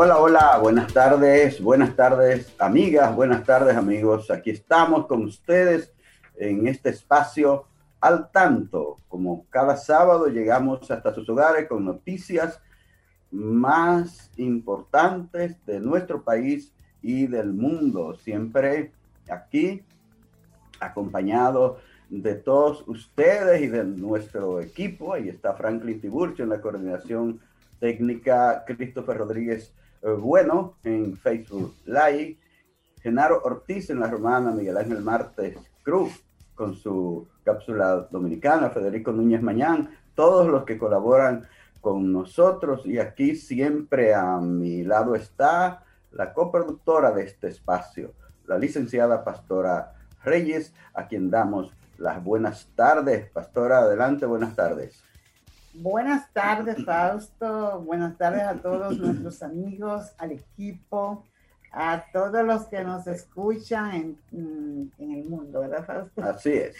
Hola, hola, buenas tardes, buenas tardes amigas, buenas tardes amigos. Aquí estamos con ustedes en este espacio al tanto. Como cada sábado llegamos hasta sus hogares con noticias más importantes de nuestro país y del mundo. Siempre aquí acompañado de todos ustedes y de nuestro equipo. Ahí está Franklin Tiburcio en la coordinación técnica, Christopher Rodríguez bueno en Facebook Live, Genaro Ortiz en la Romana, Miguel Ángel Martes Cruz con su cápsula dominicana, Federico Núñez Mañán, todos los que colaboran con nosotros y aquí siempre a mi lado está la coproductora de este espacio, la licenciada Pastora Reyes, a quien damos las buenas tardes. Pastora, adelante, buenas tardes. Buenas tardes, Fausto. Buenas tardes a todos nuestros amigos, al equipo, a todos los que nos escuchan en, en, el mundo, ¿verdad, Fausto? Así es.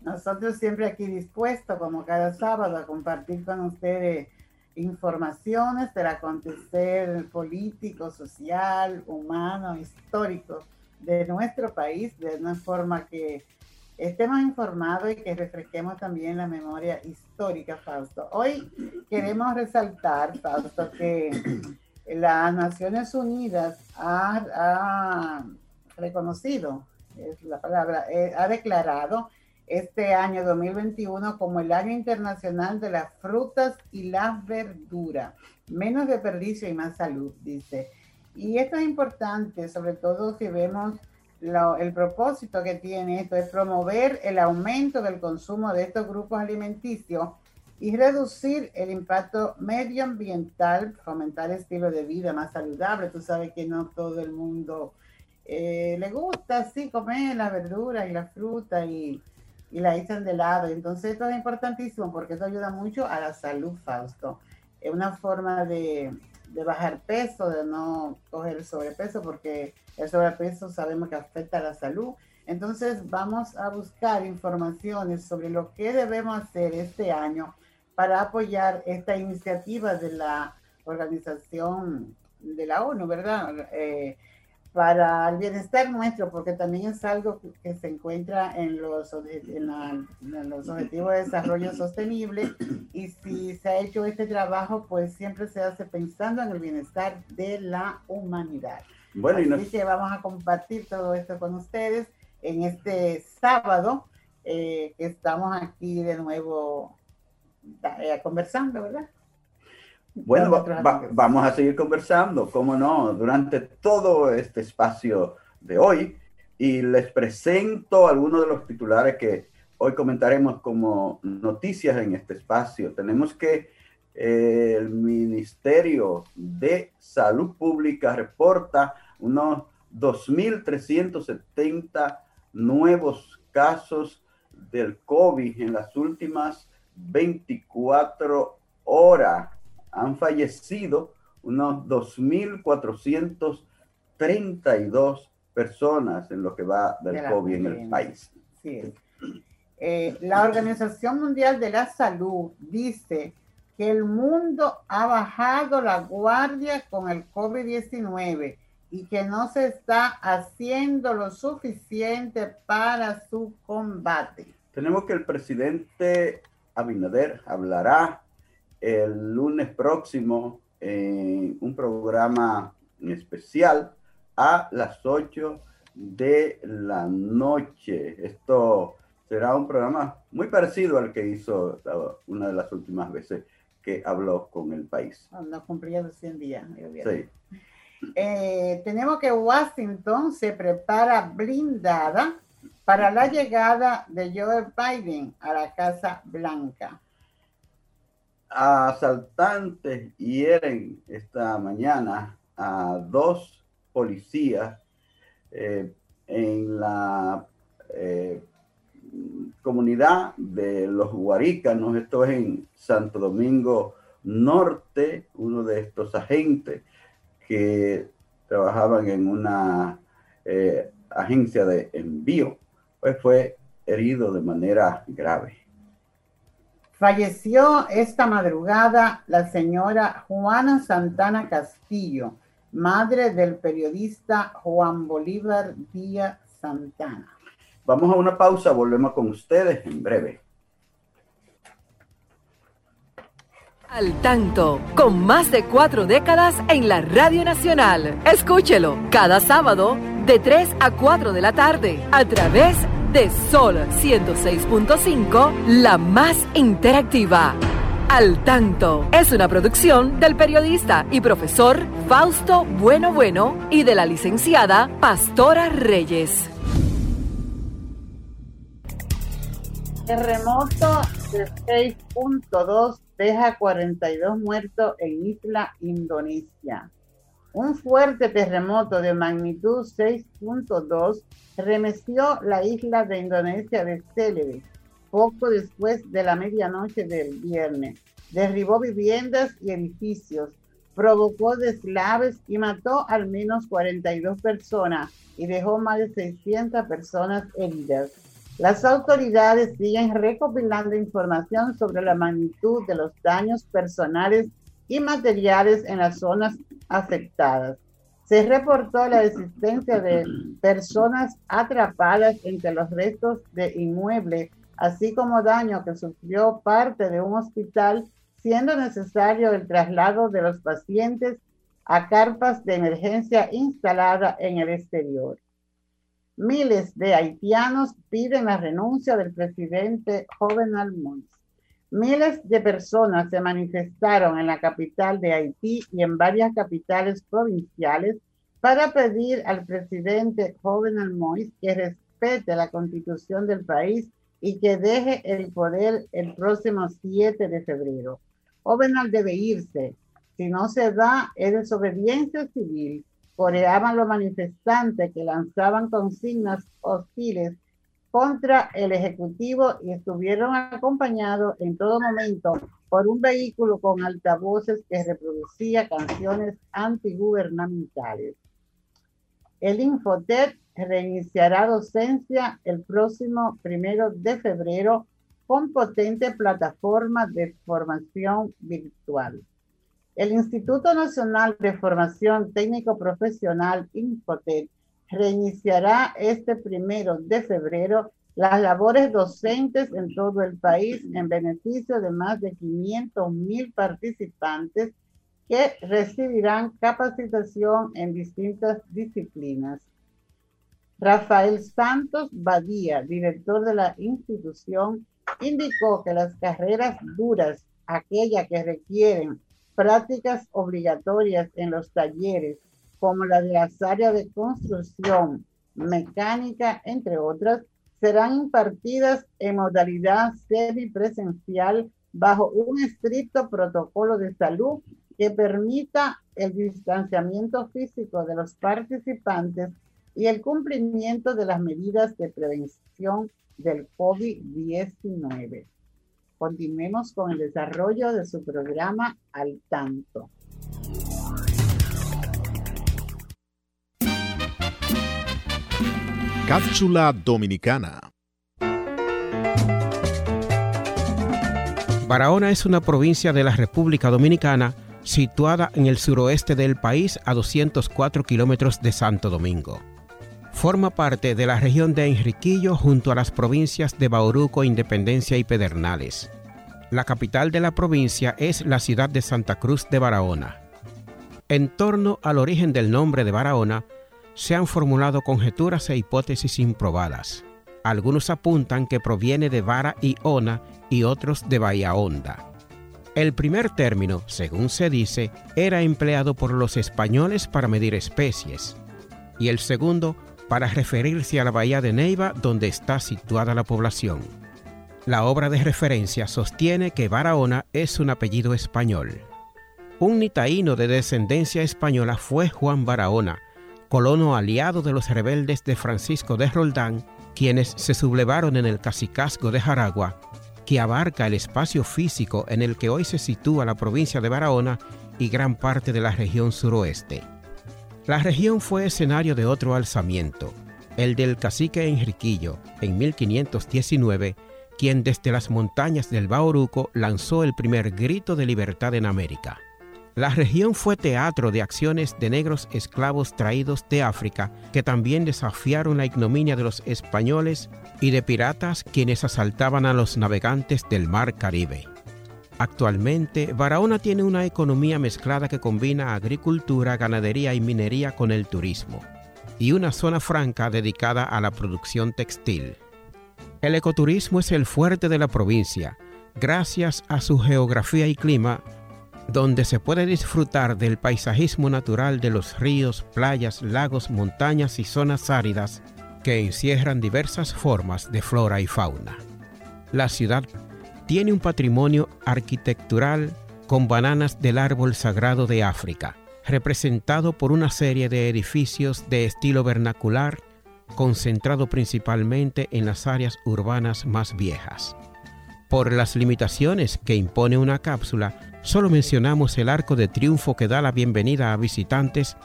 Nosotros siempre aquí dispuestos, como cada sábado, a compartir con ustedes informaciones del acontecer político, social, humano, histórico de nuestro país, de una forma que estemos informados y que refresquemos también la memoria histórica, Fausto. Hoy queremos resaltar, Fausto, que las Naciones Unidas ha, reconocido, es la palabra, eh, ha declarado este año 2021 como el año internacional de las frutas y las verduras. Menos desperdicio y más salud, dice. Y esto es importante, sobre todo si vemos el propósito que tiene esto es promover el aumento del consumo de estos grupos alimenticios y reducir el impacto medioambiental, fomentar estilo de vida más saludable. Tú sabes que no todo el mundo eh, le gusta así comer las verduras y la fruta y, y la echan de lado. Entonces esto es importantísimo porque eso ayuda mucho a la salud, Fausto. Es una forma de, de bajar peso, de no coger sobrepeso, porque el sobrepeso sabemos que afecta a la salud. Entonces vamos a buscar informaciones sobre lo que debemos hacer este año para apoyar esta iniciativa de la organización de la ONU, ¿verdad? Eh, para el bienestar nuestro, porque también es algo que se encuentra en los, en, los Objetivos de Desarrollo Sostenible y si se ha hecho este trabajo, pues siempre se hace pensando en el bienestar de la humanidad. Bueno, Así que vamos a compartir todo esto con ustedes en este sábado eh, que estamos aquí de nuevo eh, conversando, ¿verdad? Bueno, vamos a seguir conversando, cómo no, durante todo este espacio de hoy. Y les presento algunos de los titulares que hoy comentaremos como noticias en este espacio. Tenemos que eh, el Ministerio de Salud Pública reporta unos 2.370 nuevos casos del COVID en las últimas 24 horas han fallecido unos 2.432 personas en lo que va del COVID en el país. Eh, la Organización Mundial de la Salud dice que el mundo ha bajado la guardia con el COVID-19 y que no se está haciendo lo suficiente para su combate. Tenemos que el presidente Abinader hablará el lunes próximo en un programa especial a las 8 de la noche. Esto será un programa muy parecido al que hizo una de las últimas veces que habló con el país. No cumplía los 100 días. Sí. Eh, tenemos que Washington se prepara blindada para la llegada de Joe Biden a la Casa Blanca. Asaltantes hieren esta mañana a dos policías eh, en la eh, comunidad de los Huarícanos, esto es en Santo Domingo Norte, uno de estos agentes que trabajaban en una eh, agencia de envío, pues fue herido de manera grave. Falleció esta madrugada la señora Juana Santana Castillo, madre del periodista Juan Bolívar Díaz Santana. Vamos a una pausa, volvemos con ustedes en breve. Al tanto, con más de cuatro décadas en la Radio Nacional. Escúchelo cada sábado de 3 a 4 de la tarde a través de Sol 106.5, la más interactiva. Al tanto es una producción del periodista y profesor Fausto Bueno Bueno y de la licenciada Pastora Reyes. Terremoto de 6.2 deja 42 muertos en Isla Indonesia. Un fuerte terremoto de magnitud 6.2 remeció la isla de Indonesia de Celebes poco después de la medianoche del viernes. Derribó viviendas y edificios, provocó deslaves y mató al menos 42 personas y dejó más de 600 personas heridas. Las autoridades siguen recopilando información sobre la magnitud de los daños personales y materiales en las zonas afectadas. Se reportó la existencia de personas atrapadas entre los restos de inmuebles, así como daño que sufrió parte de un hospital, siendo necesario el traslado de los pacientes a carpas de emergencia instaladas en el exterior. Miles de haitianos piden la renuncia del presidente Jovenel Moïse. Miles de personas se manifestaron en la capital de Haití y en varias capitales provinciales para pedir al presidente Jovenel Moïse que respete la constitución del país y que deje el poder el próximo 7 de febrero. Jovenel debe irse. Si no se da, es desobediencia civil coreaban los manifestantes que lanzaban consignas hostiles contra el Ejecutivo y estuvieron acompañados en todo momento por un vehículo con altavoces que reproducía canciones antigubernamentales. El Infotet reiniciará docencia el próximo primero de febrero con potente plataforma de formación virtual. El Instituto Nacional de Formación Técnico Profesional, Infotec, reiniciará este primero de febrero las labores docentes en todo el país en beneficio de más de 500 mil participantes que recibirán capacitación en distintas disciplinas. Rafael Santos Badía, director de la institución, indicó que las carreras duras, aquellas que requieren prácticas obligatorias en los talleres, como la de las áreas de construcción, mecánica, entre otras, serán impartidas en modalidad semipresencial bajo un estricto protocolo de salud que permita el distanciamiento físico de los participantes y el cumplimiento de las medidas de prevención del COVID-19. Continuemos con el desarrollo de su programa Al Tanto. Cápsula Dominicana. Barahona es una provincia de la República Dominicana situada en el suroeste del país a 204 kilómetros de Santo Domingo. Forma parte de la región de Enriquillo junto a las provincias de Bauruco, Independencia y Pedernales. La capital de la provincia es la ciudad de Santa Cruz de Barahona. En torno al origen del nombre de Barahona, se han formulado conjeturas e hipótesis improbadas. Algunos apuntan que proviene de Vara y Ona y otros de Bahía Honda. El primer término, según se dice, era empleado por los españoles para medir especies, y el segundo para referirse a la bahía de Neiva donde está situada la población. La obra de referencia sostiene que Barahona es un apellido español. Un nitaíno de descendencia española fue Juan Barahona, colono aliado de los rebeldes de Francisco de Roldán, quienes se sublevaron en el cacicazgo de Jaragua, que abarca el espacio físico en el que hoy se sitúa la provincia de Barahona y gran parte de la región suroeste. La región fue escenario de otro alzamiento, el del cacique Enriquillo, en 1519, quien desde las montañas del Bauruco lanzó el primer grito de libertad en América. La región fue teatro de acciones de negros esclavos traídos de África que también desafiaron la ignominia de los españoles y de piratas quienes asaltaban a los navegantes del mar Caribe. Actualmente, Barahona tiene una economía mezclada que combina agricultura, ganadería y minería con el turismo, y una zona franca dedicada a la producción textil. El ecoturismo es el fuerte de la provincia, gracias a su geografía y clima, donde se puede disfrutar del paisajismo natural de los ríos, playas, lagos, montañas y zonas áridas que encierran diversas formas de flora y fauna. La ciudad tiene un patrimonio arquitectural con bananas del árbol sagrado de África, representado por una serie de edificios de estilo vernacular, concentrado principalmente en las áreas urbanas más viejas. Por las limitaciones que impone una cápsula, solo mencionamos el arco de triunfo que da la bienvenida a visitantes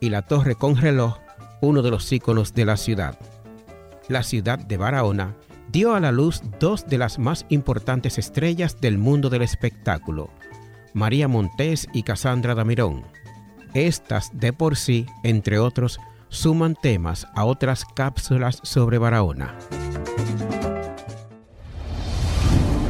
y la torre con reloj, uno de los íconos de la ciudad. La ciudad de Barahona dio a la luz dos de las más importantes estrellas del mundo del espectáculo, María Montés y Cassandra Damirón. Estas de por sí, entre otros, suman temas a otras cápsulas sobre Barahona.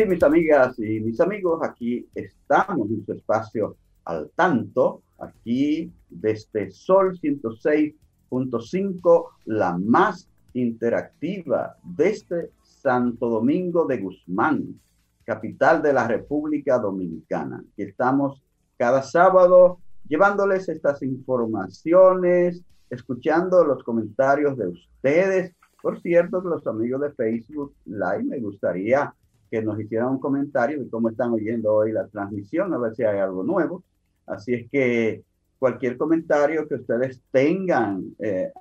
Sí, mis amigas y mis amigos, aquí estamos en su espacio al tanto, aquí desde Sol 106.5, la más interactiva desde Santo Domingo de Guzmán, capital de la República Dominicana. Estamos cada sábado llevándoles estas informaciones, escuchando los comentarios de ustedes. Por cierto, los amigos de Facebook Live, me gustaría que nos hicieran un comentario de cómo están oyendo hoy la transmisión, a ver si hay algo nuevo. Así es que cualquier comentario que ustedes tengan, eh,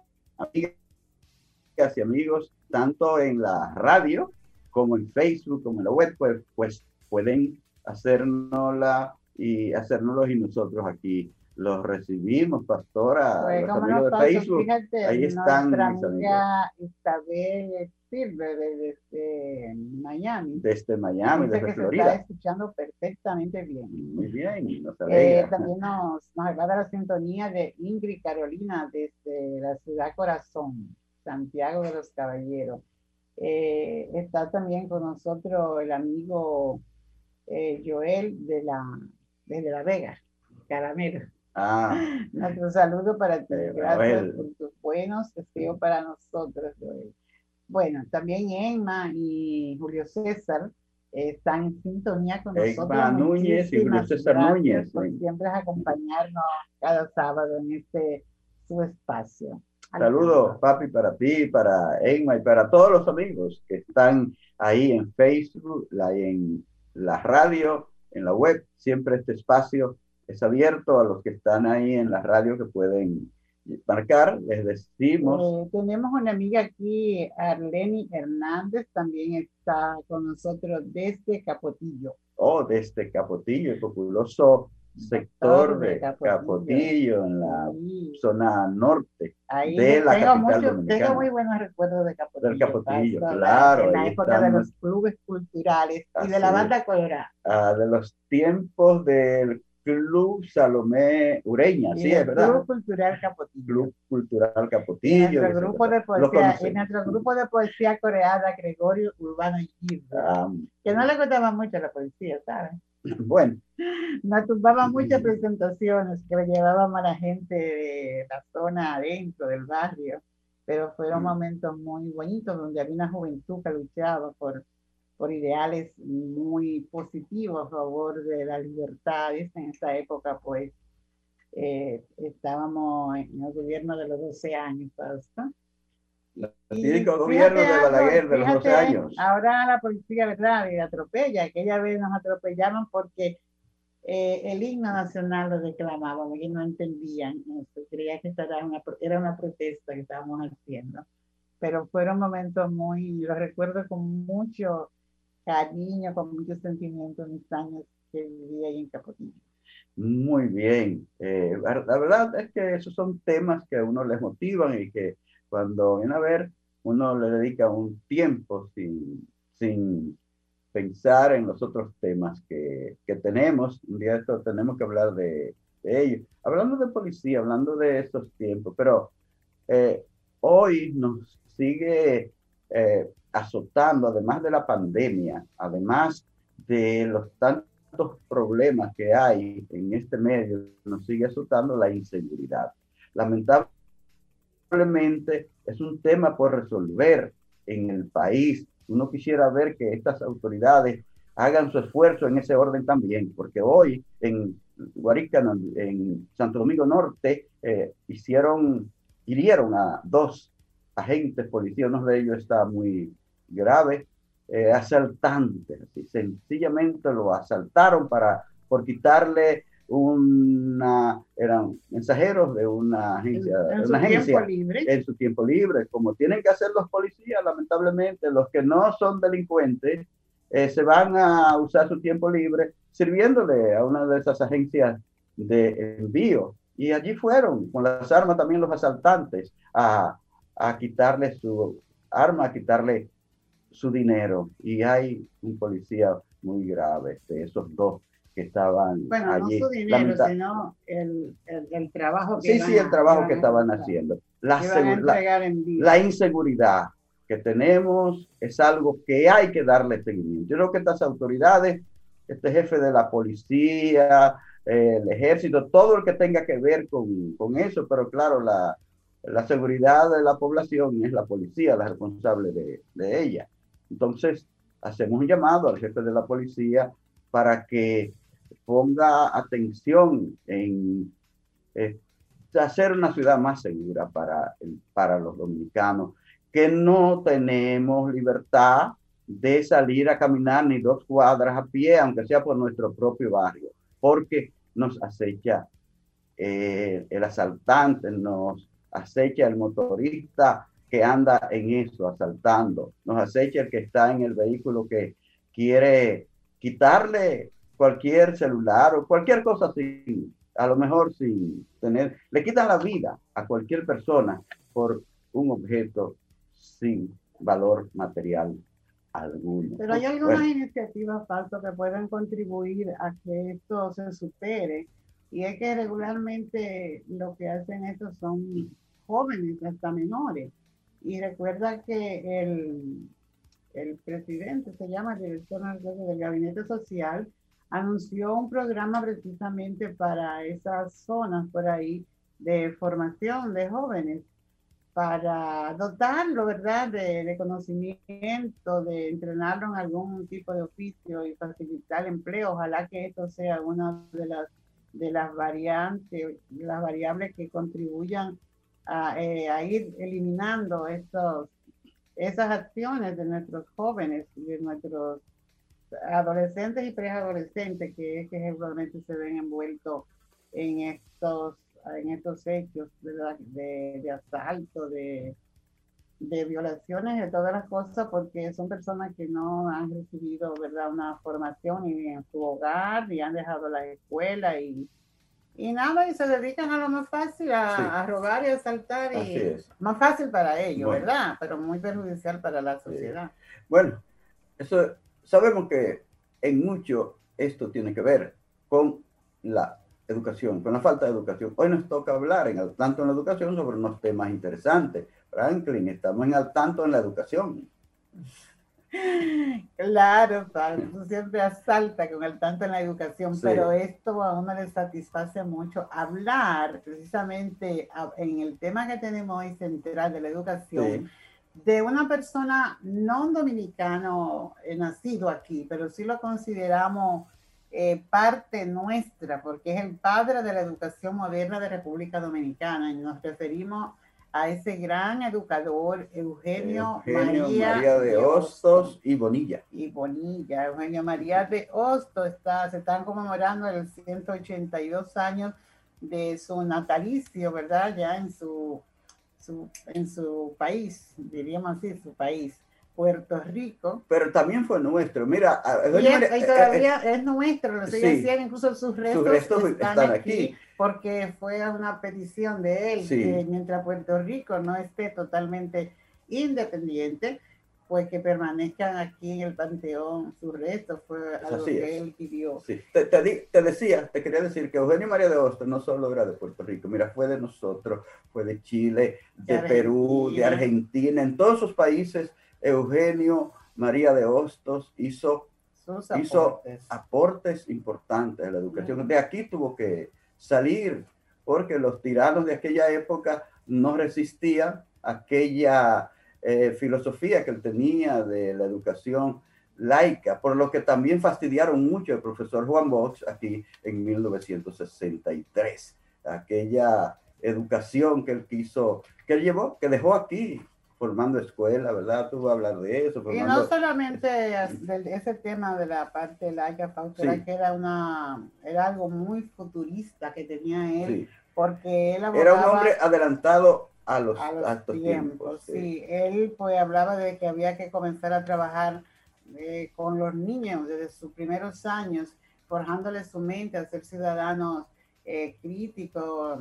y amigos, tanto en la radio como en Facebook, como en la web, pues, pues pueden hacérnosla y hacérnoslo y nosotros aquí los recibimos, pastora, pues, los amigos de Facebook. ahí están mis amiga Isabel Silver desde Miami. Desde Miami, desde que Florida. Se está escuchando perfectamente bien. Muy bien, nos eh, también nos, nos agrada la sintonía de Ingrid Carolina desde la ciudad Corazón. Santiago de los Caballeros. Eh, está también con nosotros el amigo eh, Joel de la, desde La Vega, Caramelo. Ah. Nuestro saludo para ti. Gracias por tus buenos deseos para nosotros, Joel. Bueno, también Emma y Julio César están en sintonía con nosotros. Emma Núñez y Julio César Núñez. Por siempre acompañarnos cada sábado en este su espacio. Saludos, papi, para ti, para Emma y para todos los amigos que están ahí en Facebook, en la radio, en la web. Siempre este espacio es abierto a los que están ahí en la radio que pueden marcar. Les decimos. Eh, tenemos una amiga aquí, Arleni Hernández, también está con nosotros desde Capotillo. Oh, desde Capotillo, el populoso sector de Capotillo, en la zona norte ahí de la tengo, mucho, tengo muy buenos recuerdos de Capotillo. Del Capotillo, claro. En la época de los clubes culturales y de la banda colorada. Ah, de los tiempos del Club Salomé Ureña, sí, es verdad. Club Cultural Capotillo. Club Cultural Capotillo. En nuestro, grupo de, poesía, en nuestro grupo de poesía coreana, Gregorio Urbano y ah, que no le gustaba mucho la poesía, ¿sabes? Bueno. Nos tumbaba muchas presentaciones que le llevábamos a la gente de la zona adentro del barrio, pero fueron mm. momentos muy bonitos donde había una juventud que luchaba por, por ideales muy positivos a favor de la libertad. En esa época, pues, eh, estábamos en el gobierno de los 12 años, ¿sabes? El típico gobierno de Balaguer de los 12 años. Ahora la policía, ¿verdad? Y atropella. Aquella vez nos atropellaban porque eh, el himno nacional lo declamaban y no entendían eso. Creía que era una, era una protesta que estábamos haciendo. Pero fueron momentos muy, los recuerdo con mucho cariño, con mucho sentimiento en mis años que viví ahí en Capotillo. Muy bien. Eh, la verdad es que esos son temas que a uno les motivan y que cuando viene a ver, uno le dedica un tiempo sin, sin pensar en los otros temas que, que tenemos. Un día esto tenemos que hablar de, de ello. Hablando de policía, hablando de estos tiempos, pero eh, hoy nos sigue eh, azotando, además de la pandemia, además de los tantos problemas que hay en este medio, nos sigue azotando la inseguridad. Lamentablemente, es un tema por resolver en el país. Uno quisiera ver que estas autoridades hagan su esfuerzo en ese orden también, porque hoy en Guarica, en Santo Domingo Norte, eh, hicieron, hirieron a dos agentes policías, uno de ellos está muy grave, eh, asaltantes, sencillamente lo asaltaron para, por quitarle una, eran mensajeros de una agencia, en, una agencia en su tiempo libre, como tienen que hacer los policías, lamentablemente, los que no son delincuentes, eh, se van a usar su tiempo libre sirviéndole a una de esas agencias de envío. Y allí fueron con las armas también los asaltantes a, a quitarle su arma, a quitarle su dinero. Y hay un policía muy grave de esos dos que estaban bueno, allí. no su dinero, sino el, el, trabajo que Sí, sí, el trabajo que estaban haciendo. La, la, inseguridad que tenemos es algo que hay que darle seguimiento. Yo creo que estas autoridades, este jefe de la policía, el ejército, todo el que tenga que ver con, con eso, pero claro, la, la, seguridad de la población es la policía la responsable de, ella. Entonces, hacemos un llamado al jefe de la policía para que ponga atención en hacer una ciudad más segura para, para los dominicanos, que no tenemos libertad de salir a caminar ni dos cuadras a pie, aunque sea por nuestro propio barrio, porque nos acecha eh, el asaltante, nos acecha el motorista que anda en eso, asaltando, nos acecha el que está en el vehículo que quiere quitarle cualquier celular o cualquier cosa así, a lo mejor sin tener, le quitan la vida a cualquier persona por un objeto sin valor material alguno. Pero hay algunas iniciativas falsas que pueden contribuir a que esto se supere y es que regularmente lo que hacen estos son jóvenes, hasta menores. Y recuerda que el, el presidente, se llama el director del gabinete social, anunció un programa precisamente para esas zonas por ahí de formación de jóvenes para dotarlo, ¿verdad?, de, conocimiento, de entrenarlo en algún tipo de oficio y facilitar empleo. Ojalá que esto sea una de las, de las variantes, las variables que contribuyan a, eh, a ir eliminando estos, esas acciones de nuestros jóvenes de nuestros adolescentes y preadolescentes que es que generalmente se ven envueltos en estos en estos hechos de, asalto, de, de violaciones, de todas las cosas, porque son personas que no han recibido ¿verdad? una formación ni en su hogar, y han dejado la escuela y, y nada, y se dedican a lo más fácil, a, robar y asaltar, y más fácil para ellos, ¿verdad? Pero muy perjudicial para la sociedad. Bueno, eso Sabemos que en mucho esto tiene que ver con la educación, con la falta de educación. Hoy nos toca hablar en tanto en la educación sobre unos temas interesantes. Franklin, estamos en al tanto en la educación. Claro, tú siempre asalta con el tanto en la educación, pero esto a uno le satisface mucho hablar precisamente en el tema que tenemos hoy central de la educación. de una persona no dominicano eh, nacido aquí, pero sí lo consideramos eh, parte nuestra, porque es el padre de la educación moderna de República Dominicana y nos referimos a ese gran educador Eugenio, María, de Hostos y Bonilla. Y Bonilla, Eugenio María de Hostos, está, se están conmemorando el 182 años de su natalicio, ¿verdad? Ya en su, su, en su país, diríamos así, su país. Puerto Rico. Pero también fue nuestro. Mira, y, eh, todavía eh, es nuestro, lo sigue sí, incluso sus restos, están, aquí, porque fue una petición de él que mientras Puerto Rico no esté totalmente independiente, pues que permanezcan aquí en el panteón sus restos, fue algo que él pidió. Sí. Te, te, decía, te quería decir que Eugenio María de Hostos no solo era de Puerto Rico, mira, fue de nosotros, fue de Chile, de, Perú, de Argentina, en todos esos países Eugenio María de Hostos hizo, hizo aportes. importantes a la educación. De aquí tuvo que salir porque los tiranos de aquella época no resistían aquella eh, filosofía que él tenía de la educación laica, por lo que también fastidiaron mucho el profesor Juan Bosch aquí en 1963. Aquella educación que él quiso, que él llevó, que dejó aquí formando escuela, ¿verdad? Tú vas a hablar de eso. Y no solamente de ese tema de la parte laica, sí. que era, una, era algo muy futurista que tenía él, porque él Era un hombre adelantado a los, tiempos. sí. él pues hablaba de que había que comenzar a trabajar eh, con los niños desde sus primeros años, forjándoles su mente a ser ciudadanos eh, crítico,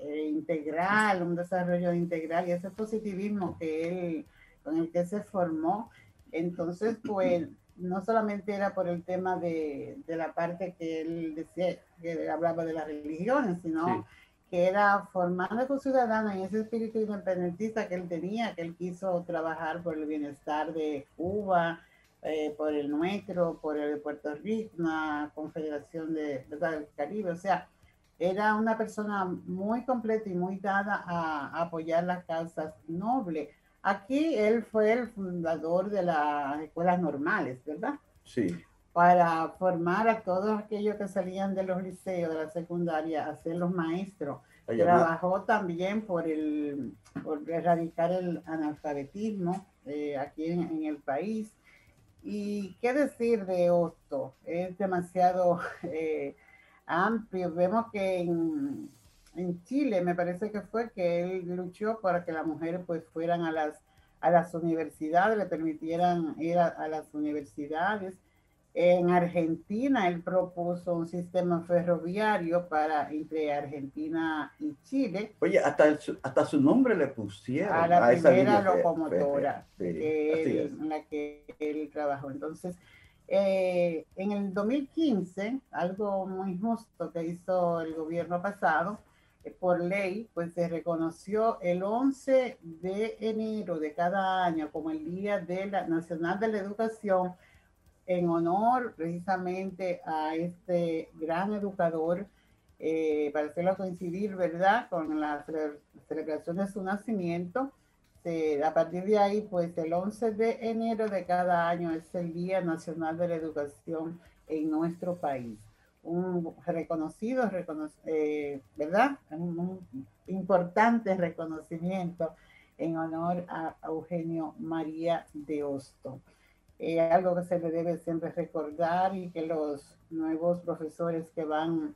eh, integral, un desarrollo integral y ese positivismo que él, con el que se formó. Entonces, pues, no solamente era por el tema de, de la parte que él decía, que hablaba de las religiones, sino que era formando a ciudadanos en ese espíritu independentista que él tenía, que él quiso trabajar por el bienestar de Cuba, eh, por el nuestro, por el de Puerto Rico, una confederación de, del Caribe, o sea, era una persona muy completa y muy dada a, apoyar las causas nobles. Aquí él fue el fundador de las escuelas normales, ¿verdad? Sí. Para formar a todos aquellos que salían de los liceos, de la secundaria, a ser los maestros. Trabajó también por, el, por erradicar el analfabetismo eh, aquí en, el país. Y qué decir de Otto, es demasiado... Eh, amplio. Vemos que en, Chile, me parece que fue que él luchó para que las mujeres pues fueran a las, a las universidades, le permitieran ir a, las universidades. En Argentina, él propuso un sistema ferroviario para entre Argentina y Chile. Oye, hasta, hasta su nombre le pusieron. A la primera locomotora en la que él trabajó. Entonces, eh, en el 2015, algo muy justo que hizo el gobierno pasado, eh, por ley, pues se reconoció el 11 de enero de cada año como el Día de la Nacional de la Educación en honor precisamente a este gran educador, eh, para hacerlo coincidir, ¿verdad?, con la celebración de su nacimiento a partir de ahí, pues el 11 de enero de cada año es el Día Nacional de la Educación en nuestro país. Un reconocido, eh, ¿verdad? Un, importante reconocimiento en honor a Eugenio María de Hosto. Eh, algo que se le debe siempre recordar y que los nuevos profesores que van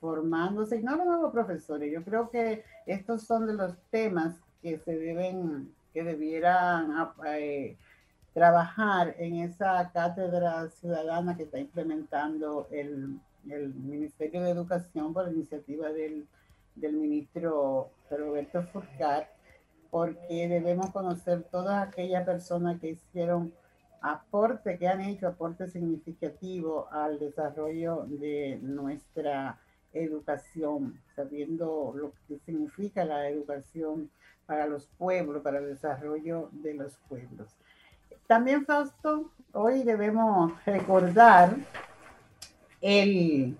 formándose, no los nuevos profesores, yo creo que estos son de los temas que se deben, que debieran ah, eh, trabajar en esa cátedra ciudadana que está implementando el, el Ministerio de Educación por iniciativa del, del ministro Roberto Furcar, porque debemos conocer todas aquellas personas que hicieron aporte, que han hecho aporte significativo al desarrollo de nuestra educación, sabiendo lo que significa la educación para los pueblos, para el desarrollo de los pueblos. También, Fausto, hoy debemos recordar el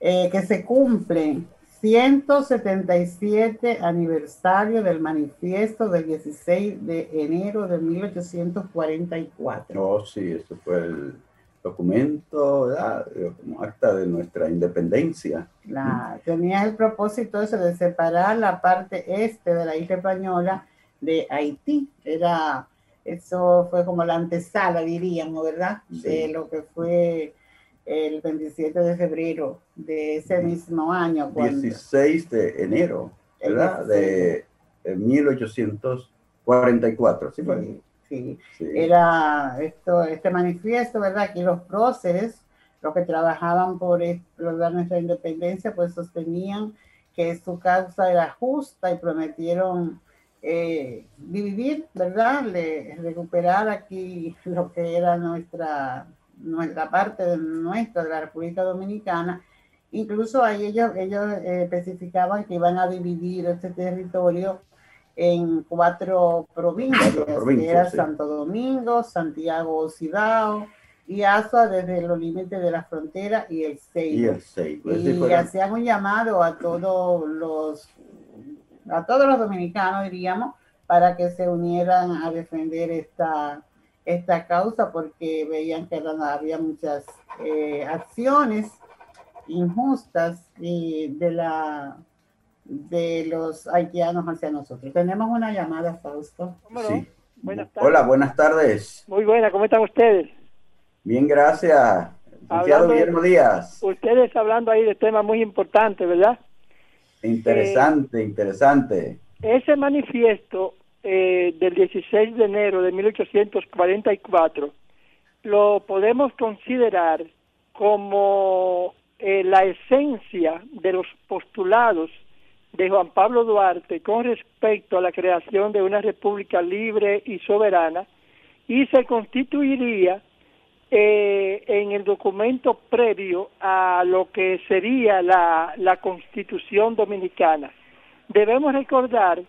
eh, que se cumple 177 aniversario del manifiesto del 16 de enero de 1844. Oh, sí, eso fue el documento, ¿verdad? Como acta de nuestra independencia. La, tenía el propósito ese de separar la parte este de la isla española de Haití. Era, eso fue como la antesala, diríamos, ¿verdad? De lo que fue el 27 de febrero de ese mismo año. 16 de enero, ¿verdad? De, 1844, ¿sí Sí, Era esto, este manifiesto, ¿verdad? Aquí los próceres, los que trabajaban por lograr nuestra independencia, pues sostenían que su causa era justa y prometieron eh, dividir, ¿verdad? Le, recuperar aquí lo que era nuestra nuestra parte de nuestra, de la República Dominicana, incluso ahí ellos, ellos eh, especificaban que iban a dividir este territorio en cuatro provincias, que era Santo Domingo, Santiago Cibao y Azua desde los límites de la frontera y el Seibo. Y, y hacían un llamado a todos los a todos los dominicanos, diríamos, para que se unieran a defender esta esta causa porque veían que había muchas eh, acciones injustas y de la de los haitianos hacia nosotros. Tenemos una llamada, Fausto. Sí. Buenas tardes. Hola, buenas tardes. Muy buena, ¿cómo están ustedes? Bien, gracias. Licenciado Guillermo Díaz. Ustedes hablando ahí de temas muy importantes, ¿verdad? Interesante, eh, interesante. Ese manifiesto eh, del 16 de enero de 1844 lo podemos considerar como eh, la esencia de los postulados de Juan Pablo Duarte con respecto a la creación de una república libre y soberana y se constituiría eh, en el documento previo a lo que sería la, la constitución dominicana. Debemos recordar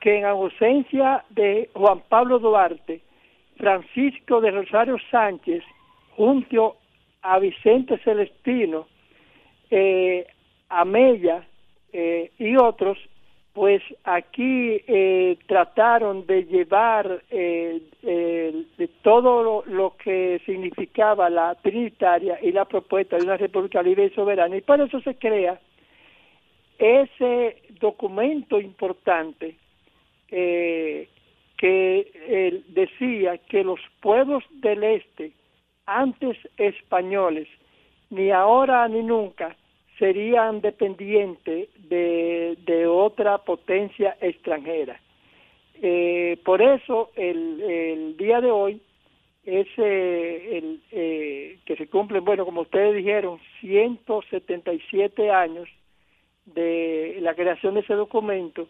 que en ausencia de Juan Pablo Duarte, Francisco de Rosario Sánchez, junto a Vicente Celestino, eh, eh, y otros, pues aquí eh, trataron de llevar de todo lo, que significaba la trinitaria y la propuesta de una república libre y soberana. Y por eso se crea ese documento importante eh, que él decía que los pueblos del este, antes españoles, ni ahora ni nunca, serían dependientes de, otra potencia extranjera. Eh, por eso el, el, día de hoy es el, eh, que se cumplen, bueno, como ustedes dijeron, 177 años de la creación de ese documento,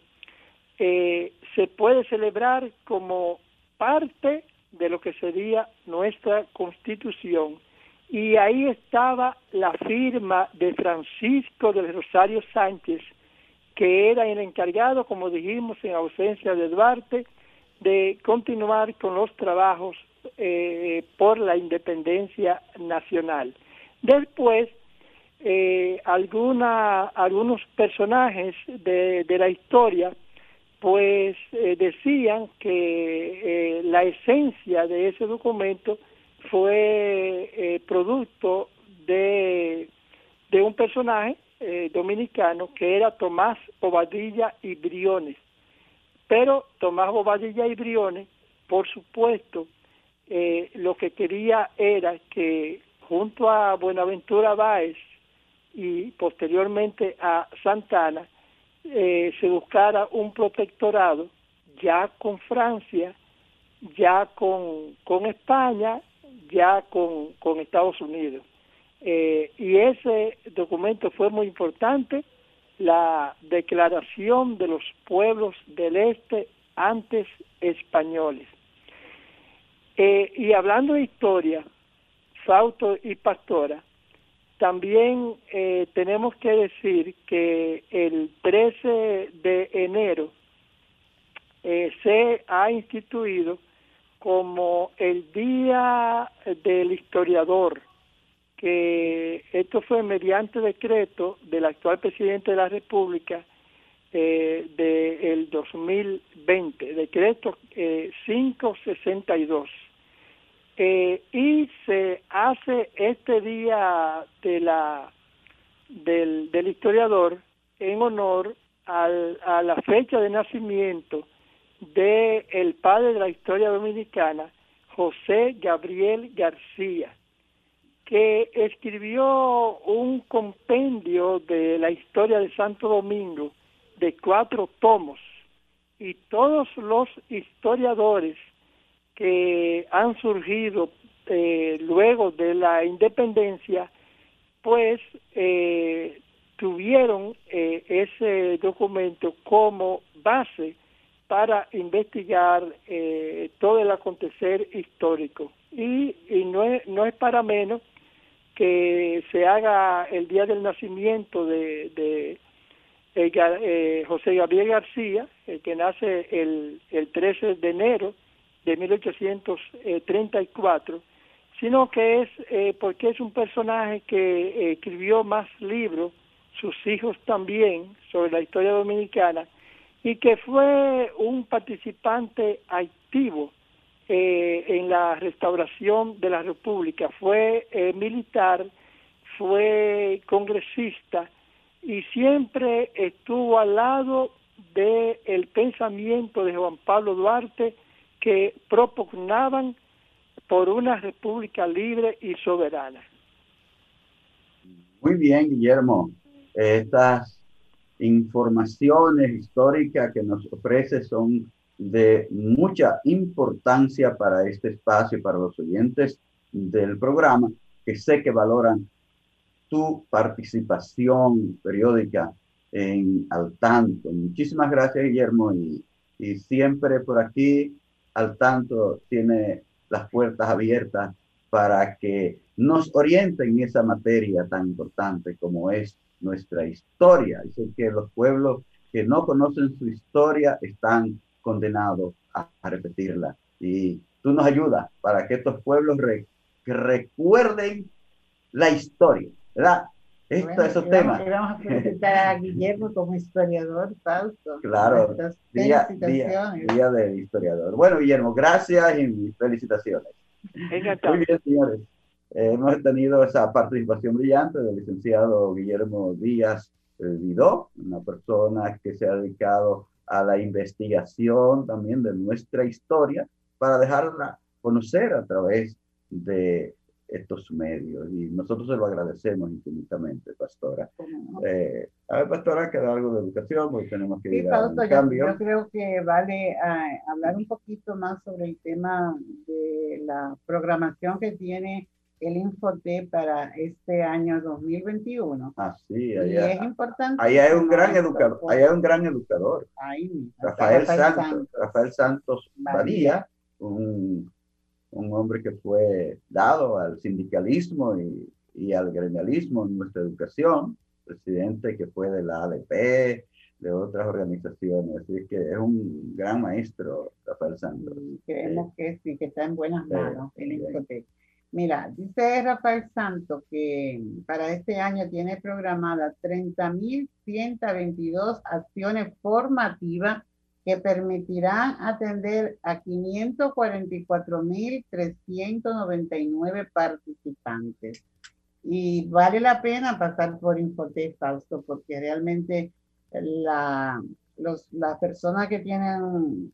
eh, se puede celebrar como parte de lo que sería nuestra constitución. Y ahí estaba la firma de Francisco del Rosario Sánchez, que era el encargado, como dijimos, en ausencia de Duarte, de continuar con los trabajos eh, por la independencia nacional. Después, eh, alguna, algunos personajes de, de la historia pues eh, decían que eh, la esencia de ese documento fue eh, producto de, de, un personaje dominicano que era Tomás Bobadilla y Briones. Pero Tomás Bobadilla y Briones, por supuesto, lo que quería era que junto a Buenaventura Báez y posteriormente a Santana, eh, se buscara un protectorado ya con Francia, ya con, con España, ya con, con Estados Unidos. Eh, y ese documento fue muy importante, la declaración de los pueblos del este antes españoles. Eh, y hablando de historia, Fausto y Pastora, también eh, tenemos que decir que el 13 de enero eh, se ha instituido como el Día del Historiador, que esto fue mediante decreto del actual presidente de la República eh, del 2020, decreto 562. Eh, y se hace este día de la del, del historiador en honor al, a la fecha de nacimiento de el padre de la historia dominicana, José Gabriel García, que escribió un compendio de la historia de Santo Domingo de cuatro tomos y todos los historiadores que han surgido eh, luego de la independencia, pues eh, tuvieron eh, ese documento como base para investigar eh, todo el acontecer histórico. Y, y no, es, no es para menos que se haga el día del nacimiento de, de eh, eh José Gabriel García, el que nace el, el 13 de enero de 1834, sino que es eh, porque es un personaje que escribió más libros, sus hijos también, sobre la historia dominicana, y que fue un participante activo eh, en la restauración de la República. Fue eh, militar, fue congresista y siempre estuvo al lado del el pensamiento de Juan Pablo Duarte que propugnaban por una república libre y soberana. Muy bien, Guillermo. Estas informaciones históricas que nos ofrece son de mucha importancia para este espacio, para los oyentes del programa, que sé que valoran tu participación periódica en Al Tanto. Muchísimas gracias, Guillermo, y, y siempre por aquí al tanto tiene las puertas abiertas para que nos orienten en esa materia tan importante como es nuestra historia. Dice que los pueblos que no conocen su historia están condenados a, repetirla. Y tú nos ayudas para que estos pueblos recuerden la historia, ¿verdad? Esto, esos temas. Vamos a felicitar a Guillermo como historiador, Fausto. Claro, día, día, del historiador. Bueno, Guillermo, gracias y felicitaciones. Muy bien, señores. Hemos tenido esa participación brillante del licenciado Guillermo Díaz Vidó, una persona que se ha dedicado a la investigación también de nuestra historia para dejarla conocer a través de estos medios y nosotros se lo agradecemos infinitamente, Pastora. Eh, a ver, Pastora, queda algo de educación porque tenemos que ir a un cambio. Yo, creo que vale ah, hablar un poquito más sobre el tema de la programación que tiene el Infote para este año 2021. Ah, sí, allá, y es importante. Ahí hay un gran educador, ahí hay un gran educador. Ahí, Rafael, Santos, Rafael Santos Badía, un un hombre que fue dado al sindicalismo y, y, al gremialismo en nuestra educación, presidente que fue de la ADP, de otras organizaciones, así que es un gran maestro, Rafael Santos. creemos que sí, que está en buenas manos el Mira, dice Rafael Santos que para este año tiene programadas 30.122 acciones formativas que permitirán atender a 544.399 participantes. Y vale la pena pasar por Infotec, Fausto, porque realmente la, los, las personas que tienen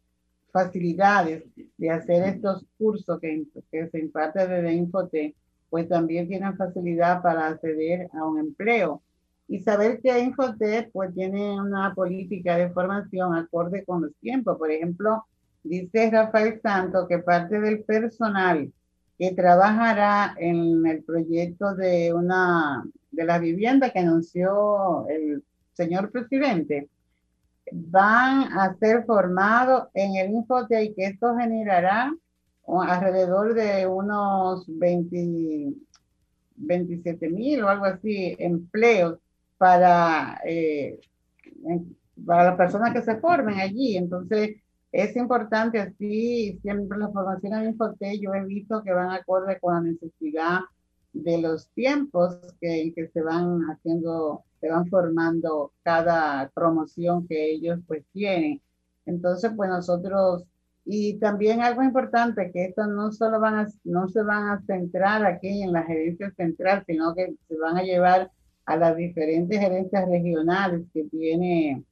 facilidades de hacer estos cursos que, que se imparten desde Infotec, pues también tienen facilidad para acceder a un empleo y saber que Infotec pues tiene una política de formación acorde con los tiempos. Por ejemplo, dice Rafael Santo que parte del personal que trabajará en el proyecto de una de la vivienda que anunció el señor presidente van a ser formados en el Infotec y que esto generará alrededor de unos 20, 27 mil o algo así empleos para, eh, para las personas que se formen allí. Entonces, es importante así, siempre la formación de Infote, yo he visto que van acorde con la necesidad de los tiempos que, que se van haciendo, se van formando cada promoción que ellos pues tienen. Entonces, pues nosotros, y también algo importante, que esto no solo van a, no se van a centrar aquí en la gerencia central, sino que se van a llevar a las diferentes gerencias regionales que tiene,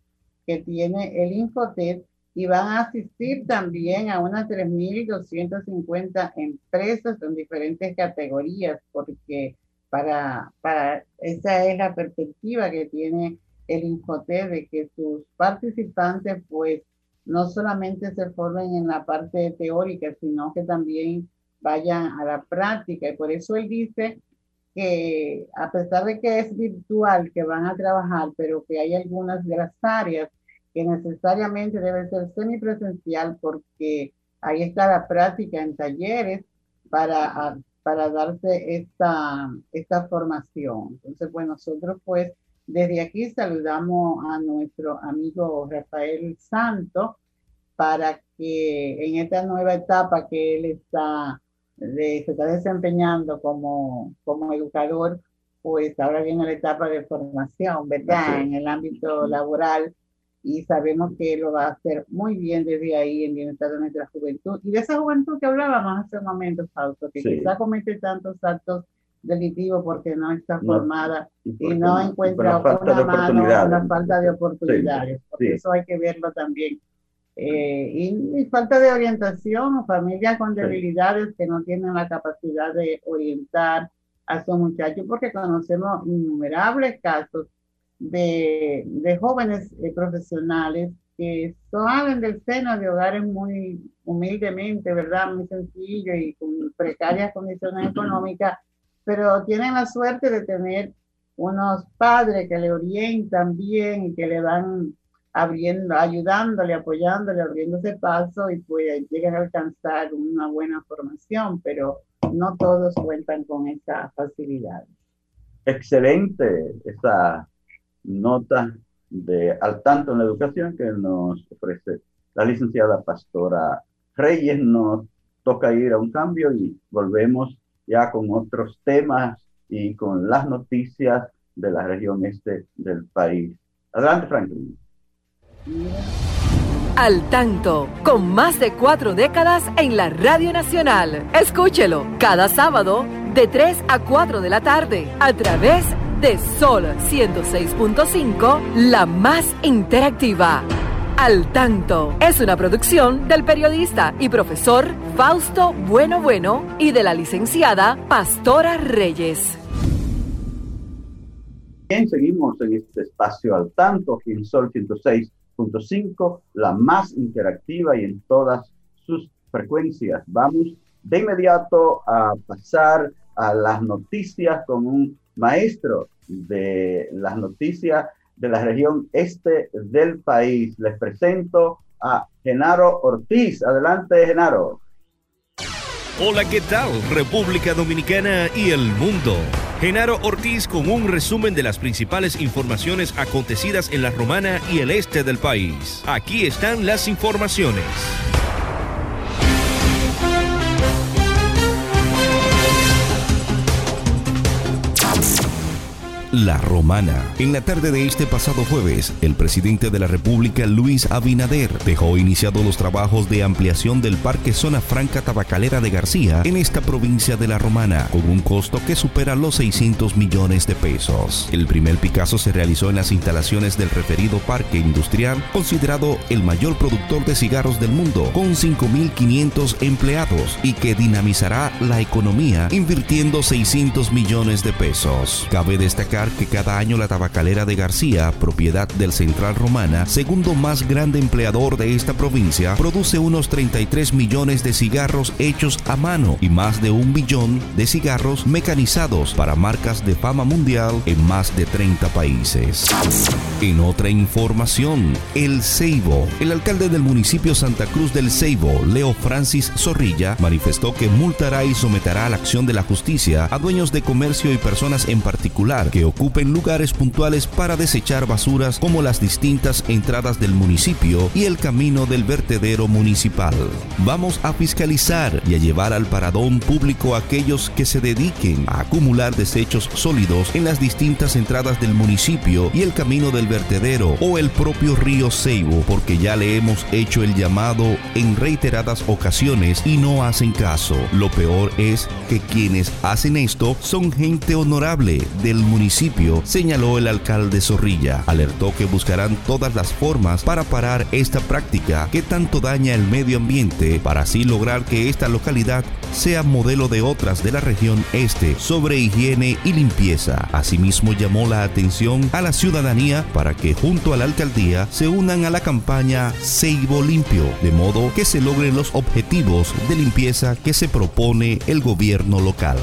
que tiene el Infotet y van a asistir también a unas 3.250 empresas en diferentes categorías, porque para, para esa es la perspectiva que tiene el Infotet de que sus participantes pues no solamente se formen en la parte teórica, sino que también vayan a la práctica. Y por eso él dice que a pesar de que es virtual, que van a trabajar, pero que hay algunas de las áreas que necesariamente debe ser semipresencial porque ahí está la práctica en talleres para, para darse esta, esta formación. Entonces, pues nosotros pues desde aquí saludamos a nuestro amigo Rafael Santo para que en esta nueva etapa que él está, se está desempeñando como, como educador, pues ahora viene la etapa de formación, ¿verdad? En el ámbito laboral y sabemos que lo va a hacer muy bien desde ahí en bienestar de nuestra juventud. Y de esa juventud que hablábamos hace un momento, Fausto, que quizá comete tantos actos delictivos porque no está formada y, no encuentra una mano, una falta de oportunidades. Por eso hay que verlo también. Eh, y, y, falta de orientación, familias con debilidades que no tienen la capacidad de orientar a su muchachos, porque conocemos innumerables casos de, de jóvenes eh, profesionales que salen del seno de hogares muy humildemente, ¿verdad? Muy sencillo y con precarias condiciones económicas, pero tienen la suerte de tener unos padres que le orientan bien y que le van abriendo, ayudándole, apoyándole, abriéndose paso y pues llegan a alcanzar una buena formación, pero no todos cuentan con esa facilidad. Excelente esa nota de al tanto en la educación que nos ofrece la licenciada Pastora Reyes. Nos toca ir a un cambio y volvemos ya con otros temas y con las noticias de la región este del país. Adelante, Franklin. Al tanto, con más de cuatro décadas en la Radio Nacional. Escúchelo cada sábado de 3 a 4 de la tarde a través de de Sol 106.5, la más interactiva. Al tanto es una producción del periodista y profesor Fausto Bueno Bueno y de la licenciada Pastora Reyes. Bien, seguimos en este espacio al tanto, en Sol 106.5, la más interactiva y en todas sus frecuencias. Vamos de inmediato a pasar a las noticias con un maestro de las noticias de la región este del país. Les presento a Genaro Ortiz. Adelante, Genaro. Hola, ¿qué tal? República Dominicana y el mundo. Genaro Ortiz con un resumen de las principales informaciones acontecidas en la Romana y el este del país. Aquí están las informaciones. La Romana. En la tarde de este pasado jueves, el presidente de la República, Luis Abinader, dejó iniciados los trabajos de ampliación del Parque Zona Franca Tabacalera de García en esta provincia de La Romana, con un costo que supera los 600 millones de pesos. El primer Picasso se realizó en las instalaciones del referido parque industrial, considerado el mayor productor de cigarros del mundo, con 5.500 empleados y que dinamizará la economía invirtiendo 600 millones de pesos. Cabe destacar que cada año la tabacalera de García, propiedad del Central Romana, segundo más grande empleador de esta provincia, produce unos 33 millones de cigarros hechos a mano y más de un billón de cigarros mecanizados para marcas de fama mundial en más de 30 países. En otra información, el Ceibo. El alcalde del municipio Santa Cruz del Ceibo, Leo Francis Zorrilla, manifestó que multará y someterá a la acción de la justicia a dueños de comercio y personas en particular que ocupen lugares puntuales para desechar basuras como las distintas entradas del municipio y el camino del vertedero municipal. Vamos a fiscalizar y a llevar al paradón público a aquellos que se dediquen a acumular desechos sólidos en las distintas entradas del municipio y el camino del vertedero o el propio río Ceibo, porque ya le hemos hecho el llamado en reiteradas ocasiones y no hacen caso. Lo peor es que quienes hacen esto son gente honorable del municipio, señaló el alcalde Zorrilla. Alertó que buscarán todas las formas para parar esta práctica que tanto daña el medio ambiente para así lograr que esta localidad sea modelo de otras de la región este sobre higiene y limpieza. Asimismo llamó la atención a la ciudadanía para que junto a la alcaldía se unan a la campaña Seibo Limpio, de modo que se logren los objetivos de limpieza que se propone el gobierno local.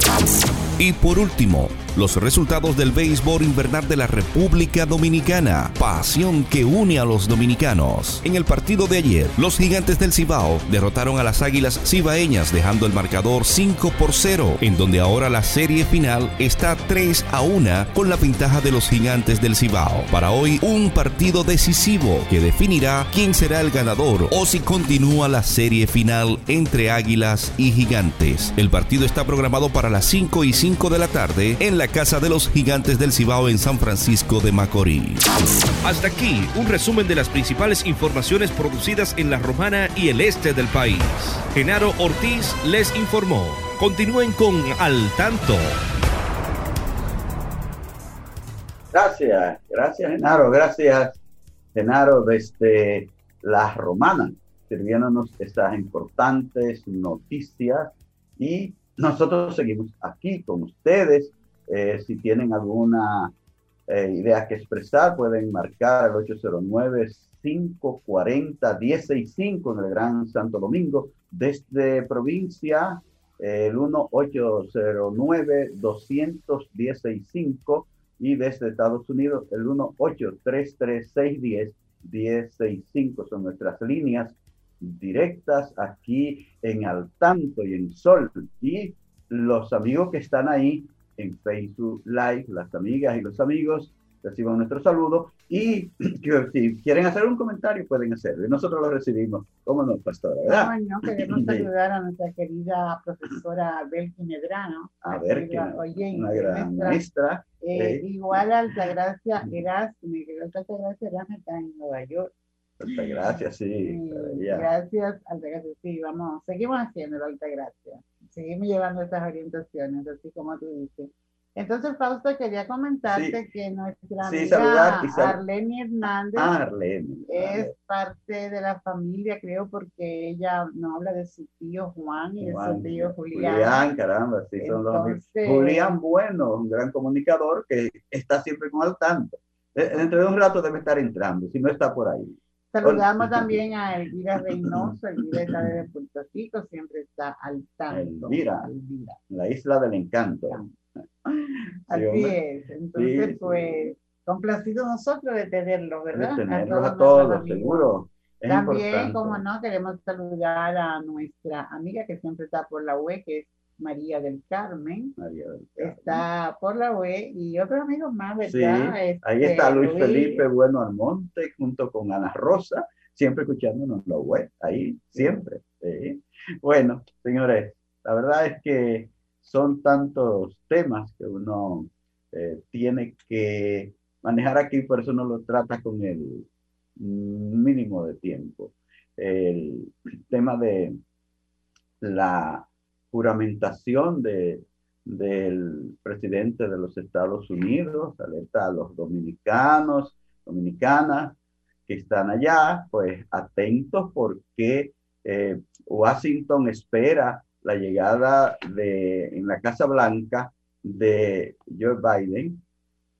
Y por último, los resultados del béisbol invernal de la República Dominicana. Pasión que une a los dominicanos. En el partido de ayer, los gigantes del Cibao derrotaron a las águilas cibaeñas dejando el marcador 5 por 0, en donde ahora la serie final está 3 a 1 con la ventaja de los gigantes del Cibao. Para hoy, un partido decisivo que definirá quién será el ganador o si continúa la serie final entre águilas y gigantes. El partido está programado para las 5 y 5 de la tarde en la Casa de los Gigantes del Cibao en San Francisco de Macorís. Hasta aquí un resumen de las principales informaciones producidas en la Romana y el este del país. Genaro Ortiz les informó. Continúen con Al Tanto. Gracias, gracias Genaro, gracias Genaro desde la Romana, sirviéndonos estas importantes noticias y nosotros seguimos aquí con ustedes eh, si tienen alguna eh, idea que expresar, pueden marcar al 809-540-165 en el Gran Santo Domingo. Desde provincia, eh, el 1-809-210-65 y desde Estados Unidos, el 1-833-610-1065 son nuestras líneas directas aquí en Al Tanto y en Sol. Y los amigos que están ahí en Facebook Live, las amigas y los amigos reciban nuestro saludo y si quieren hacer un comentario pueden hacerlo y nosotros lo recibimos. ¿Cómo no, pastora? ¿verdad? No, queremos saludar a nuestra querida profesora Belki Medrano. A ver, que una gran maestra. Eh, igual Altagracia Erasme, que Altagracia Erasme está en Nueva York. Altagracia, sí. gracias, Altagracia, sí, vamos, seguimos haciendo la Altagracia seguimos llevando estas orientaciones, así como tú dices. Entonces, Fausto, quería comentarte que nuestra amiga Arlene Hernández ah, es parte de la familia, creo, porque ella no habla de su tío Juan y de su tío Julián. Julián, caramba, sí, son los amigos. Julián Bueno, un gran comunicador que está siempre con al tanto. Dentro de un rato debe estar entrando, si no está por ahí. Saludamos también a Elvira Reynoso, Elvira está de Puerto Rico, siempre está al tanto. Elvira, la isla del encanto. Así es, entonces pues complacido nosotros de tenerlo, ¿verdad? De tenerlos a todos, seguro. también, como no, queremos saludar a nuestra amiga que siempre está por la web, que es María del Carmen, está por la web y otros amigos más, ¿verdad? ahí este, está Luis, Felipe Bueno Almonte junto con Ana Rosa, siempre escuchándonos la web, ahí siempre. Bueno, señores, la verdad es que son tantos temas que uno eh, tiene que manejar aquí, por eso uno lo trata con el mínimo de tiempo. El tema de la juramentación de, del presidente de los Estados Unidos, alerta a los dominicanos, dominicanas que están allá, pues atentos porque eh, Washington espera la llegada de, en la Casa Blanca de Joe Biden,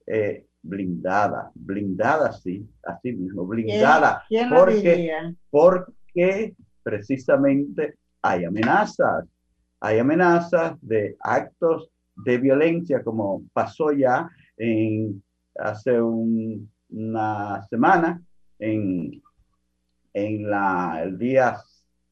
eh, blindada, blindada sí, así mismo, blindada, porque, porque precisamente hay amenazas, hay amenazas de actos de violencia, como pasó ya en, hace una semana, en, en la, el día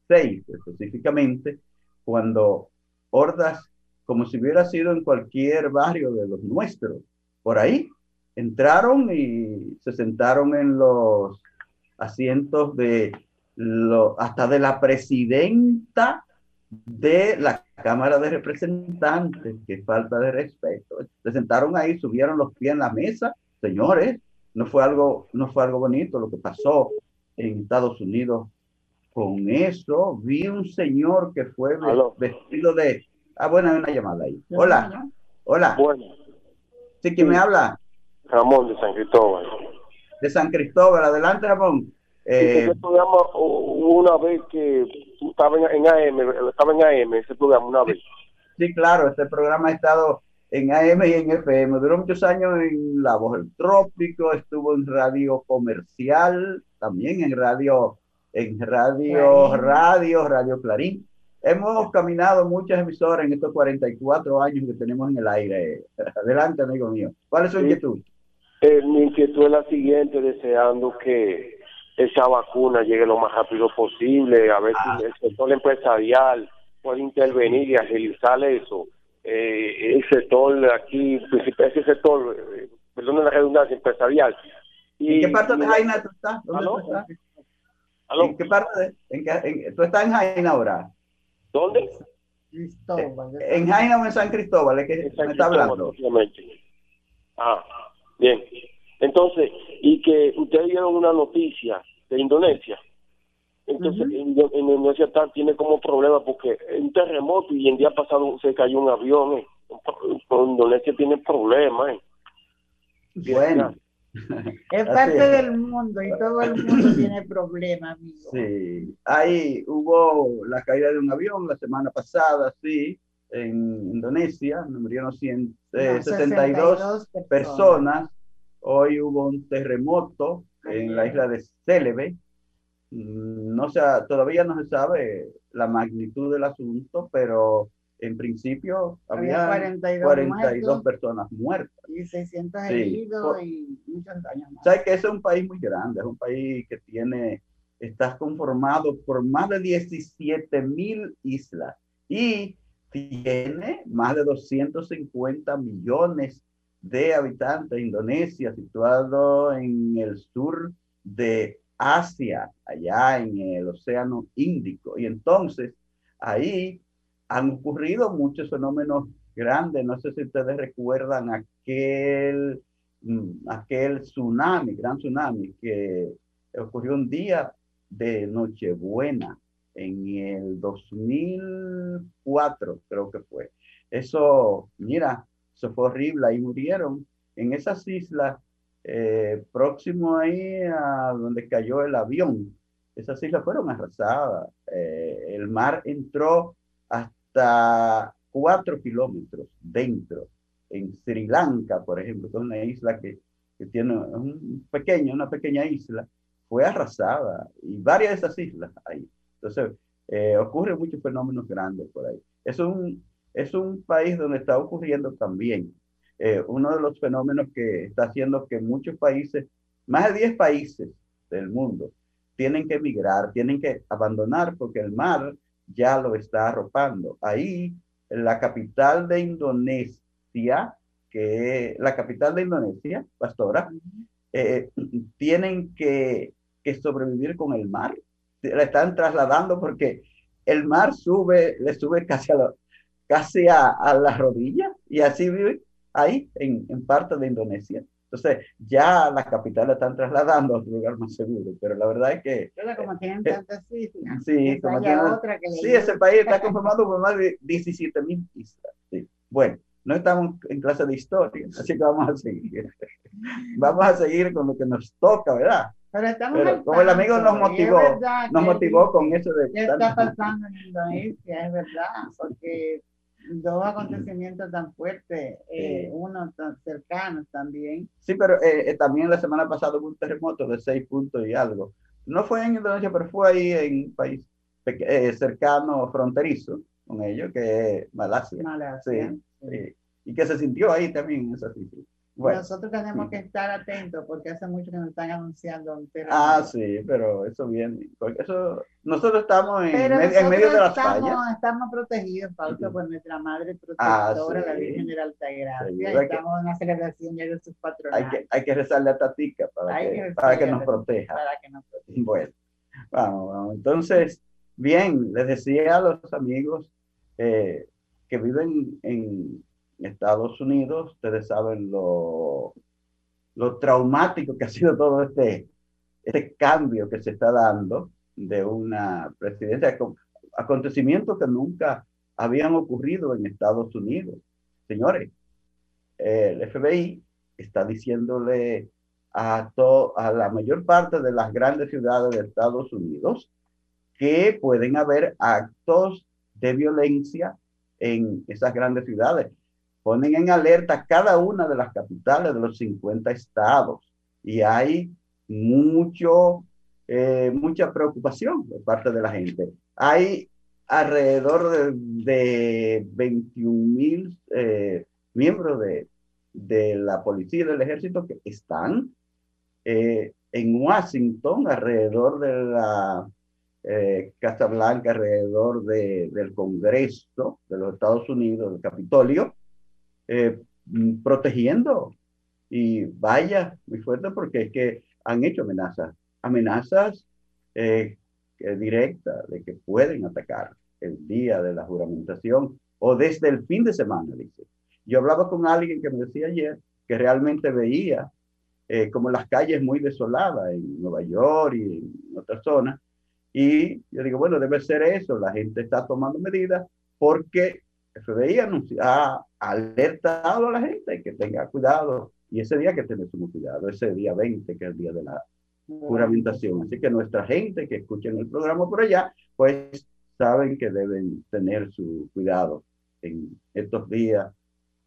6 específicamente, cuando hordas, como si hubiera sido en cualquier barrio de los nuestros, por ahí, entraron y se sentaron en los asientos de hasta de la presidenta de la Cámara de Representantes, que falta de respeto. Se sentaron ahí, subieron los pies en la mesa. Señores, no fue algo, no fue algo bonito lo que pasó en Estados Unidos con eso. Vi un señor que fue vestido de... Ah, bueno, hay una llamada ahí. Hola. Hola. Bueno. ¿Sí quién me habla? Ramón de San Cristóbal. De San Cristóbal, adelante Ramón. Eh, ese programa una vez que estaba en, AM, estaba en AM ese programa una vez. Sí, claro, este programa ha estado en AM y en FM. Duró muchos años en La Voz del Trópico, estuvo en radio comercial, también en radio, en radio, radio, radio Clarín. Hemos caminado muchas emisoras en estos 44 años que tenemos en el aire. Adelante, amigo mío. ¿Cuál es su inquietud? Eh, mi inquietud es la siguiente, deseando que esa vacuna llegue lo más rápido posible, a ver si ah. el sector empresarial puede intervenir y agilizar eso. Eh, el sector aquí, ese sector, eh, perdón la redundancia, empresarial. Y, ¿En qué parte de Jaina tú estás? ¿Dónde tú estás? ¿En qué parte de, en, tú estás en Jaina ahora? ¿Dónde? Cristóbal. ¿En Jaina o en San Cristóbal? ¿Es que me está hablando? Ah, bien. Entonces, y que ustedes dieron una noticia de Indonesia. Entonces, Indonesia tiene como problema porque un terremoto y el día pasado se cayó un avión. Eh. Indonesia tiene problemas. Eh. Bueno. Es parte del mundo y todo el mundo tiene problemas, amigo. Sí, ahí hubo la caída de un avión la semana pasada, sí, en Indonesia, murieron 172 personas Hoy hubo un terremoto en la isla de Célebe. Mm, no se todavía no se sabe la magnitud del asunto, pero en principio había, 42, personas muertas. Y 600 heridos y muchos daños más. ¿Sabes que ese es un país muy grande? Es un país que tiene, está conformado por más de 17 mil islas y tiene más de 250 millones de habitantes, Indonesia, situado en el sur de Asia, allá en el Océano Índico. Y entonces ahí han ocurrido muchos fenómenos grandes. No sé si ustedes recuerdan aquel, mm, aquel tsunami, gran tsunami, que ocurrió un día de Nochebuena en el 2004, creo que fue. Eso, mira, eso fue horrible, ahí murieron. En esas islas, eh, próximo ahí a donde cayó el avión, esas islas fueron arrasadas. Eh, el mar entró hasta cuatro kilómetros dentro. En Sri Lanka, por ejemplo, que es una isla que, que tiene un pequeño, una pequeña isla, fue arrasada. Y varias de esas islas ahí. Entonces, eh, ocurren muchos fenómenos grandes por ahí. Es un, es un país donde está ocurriendo también eh, uno de los fenómenos que está haciendo que muchos países, más de 10 países del mundo, tienen que emigrar, tienen que abandonar porque el mar ya lo está arropando. Ahí, en la capital de Indonesia, que la capital de Indonesia, Pastora, eh, tienen que, que sobrevivir con el mar. La están trasladando porque el mar sube, le sube casi a, la, casi a, a la rodilla y así vive ahí en, en, parte de Indonesia. Entonces, ya la capital la están trasladando a otro lugar más seguro, pero la verdad es que... como tienen tantas islas. Sí, como otra que sí ese país está conformado por más de 17 mil islas. Sí. Bueno, no estamos en clase de historia, así que vamos a seguir. vamos a seguir con lo que nos toca, ¿verdad? Pero, estamos como el amigo nos motivó, nos motivó con eso de... ¿Qué está pasando en Indonesia? Es verdad, porque dos acontecimientos tan fuertes, eh, uno tan cercanos también. Sí, pero eh, eh, también la semana pasada hubo un terremoto de seis puntos y algo. No fue en Indonesia, pero fue ahí en un país cercano, fronterizo con ellos, que es Malasia. Malasia. Sí, Y que se sintió ahí también en esa Nosotros tenemos que estar atentos porque hace mucho que nos están anunciando un. Ah, sí, pero eso viene. Porque eso, nosotros estamos en, en medio de las estamos, Estamos protegidos, Fausto, por nuestra madre ah, protectora, la Virgen de la Altagracia. estamos en una celebración ya de sus patrones. Hay que, hay que rezarle a Tatica para, que, para que nos proteja. Para que nos proteja. Bueno, vamos, vamos. Entonces, bien, les decía a los amigos eh, que viven en Estados Unidos, ustedes saben lo, lo traumático que ha sido todo este, este cambio que se está dando de una presidencia, acontecimientos que nunca habían ocurrido en Estados Unidos. Señores, el FBI está diciéndole a, a la mayor parte de las grandes ciudades de Estados Unidos que pueden haber actos de violencia en esas grandes ciudades ponen en alerta cada una de las capitales de los 50 estados y hay mucho, eh, mucha preocupación por parte de la gente. Hay alrededor de, 21 mil eh, miembros de, de, la policía y del ejército que están eh, en Washington, alrededor de la Casa Blanca, alrededor de, del Congreso de los Estados Unidos, del Capitolio, eh, mm, protegiendo. Y vaya, muy fuerte porque es que han hecho amenazas, amenazas eh, directas de que pueden atacar el día de la juramentación o desde el fin de semana, dice. Yo hablaba con alguien que me decía ayer que realmente veía eh, como las calles muy desoladas en Nueva York y en otras zonas. Y yo digo, bueno, debe ser eso, la gente está tomando medidas porque FBI ha alertado a la gente que tenga cuidado y ese día que tener su cuidado, ese día 20 que es el día de la juramentación. Así que nuestra gente que escuchen el programa por allá, pues saben que deben tener su cuidado en estos días,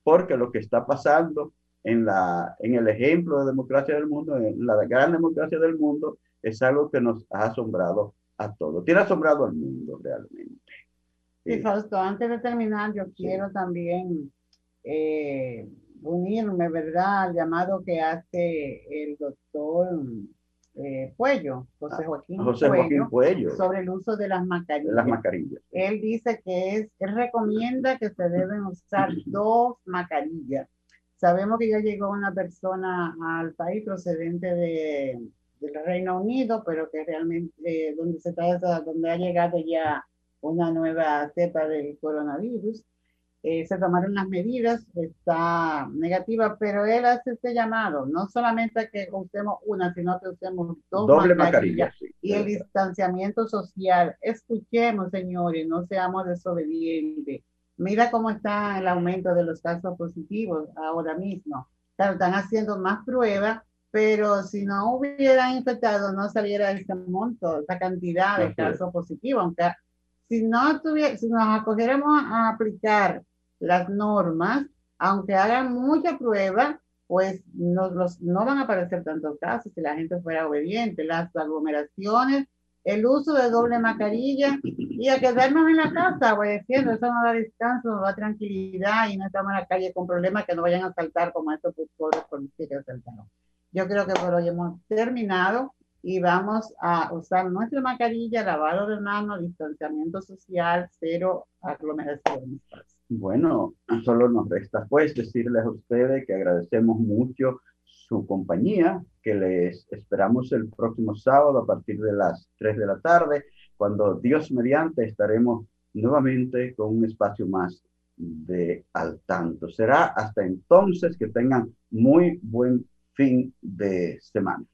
porque lo que está pasando en, la, en el ejemplo de democracia del mundo, en la gran democracia del mundo, es algo que nos ha asombrado a todos. Tiene asombrado al mundo realmente. Sí, Fausto, antes de terminar, yo quiero también eh, unirme, ¿verdad?, al llamado que hace el doctor eh, Puello, José ah, Joaquín, José Joaquín Puello, sobre el uso de las mascarillas. las mascarillas. Él dice que es, él recomienda que se deben usar dos mascarillas. Sabemos que ya llegó una persona al país procedente de, del Reino Unido, pero que realmente, eh, donde se está, donde ha llegado ya una nueva cepa del coronavirus. Eh, se tomaron las medidas, está negativa, pero él hace este llamado, no solamente que usemos una, sino que usemos dos Doble mascarillas. y el distanciamiento social. Escuchemos, señores, no seamos desobedientes. Mira cómo está el aumento de los casos positivos ahora mismo. Claro, están haciendo más pruebas, pero si no hubieran infectado, no saliera ese monto, esa cantidad de casos positivos, aunque si no tuviera, si nos acogiéramos a aplicar las normas, aunque hagan mucha prueba, pues no, los, no van a aparecer tantos casos si la gente fuera obediente. Las aglomeraciones, el uso de doble mascarilla y a quedarnos en la casa obedeciendo, eso nos da descanso, nos da tranquilidad y no estamos en la calle con problemas que no vayan a saltar como estos pobres policías que asaltaron. Yo creo que por hoy hemos terminado y vamos a usar nuestra mascarilla, lavado de manos, distanciamiento social, cero aglomeraciones. Bueno, solo nos resta pues decirles a ustedes que agradecemos mucho su compañía, que les esperamos el próximo sábado a partir de las 3 de la tarde, cuando Dios mediante estaremos nuevamente con un espacio más de al tanto. Será hasta entonces que tengan muy buen fin de semana.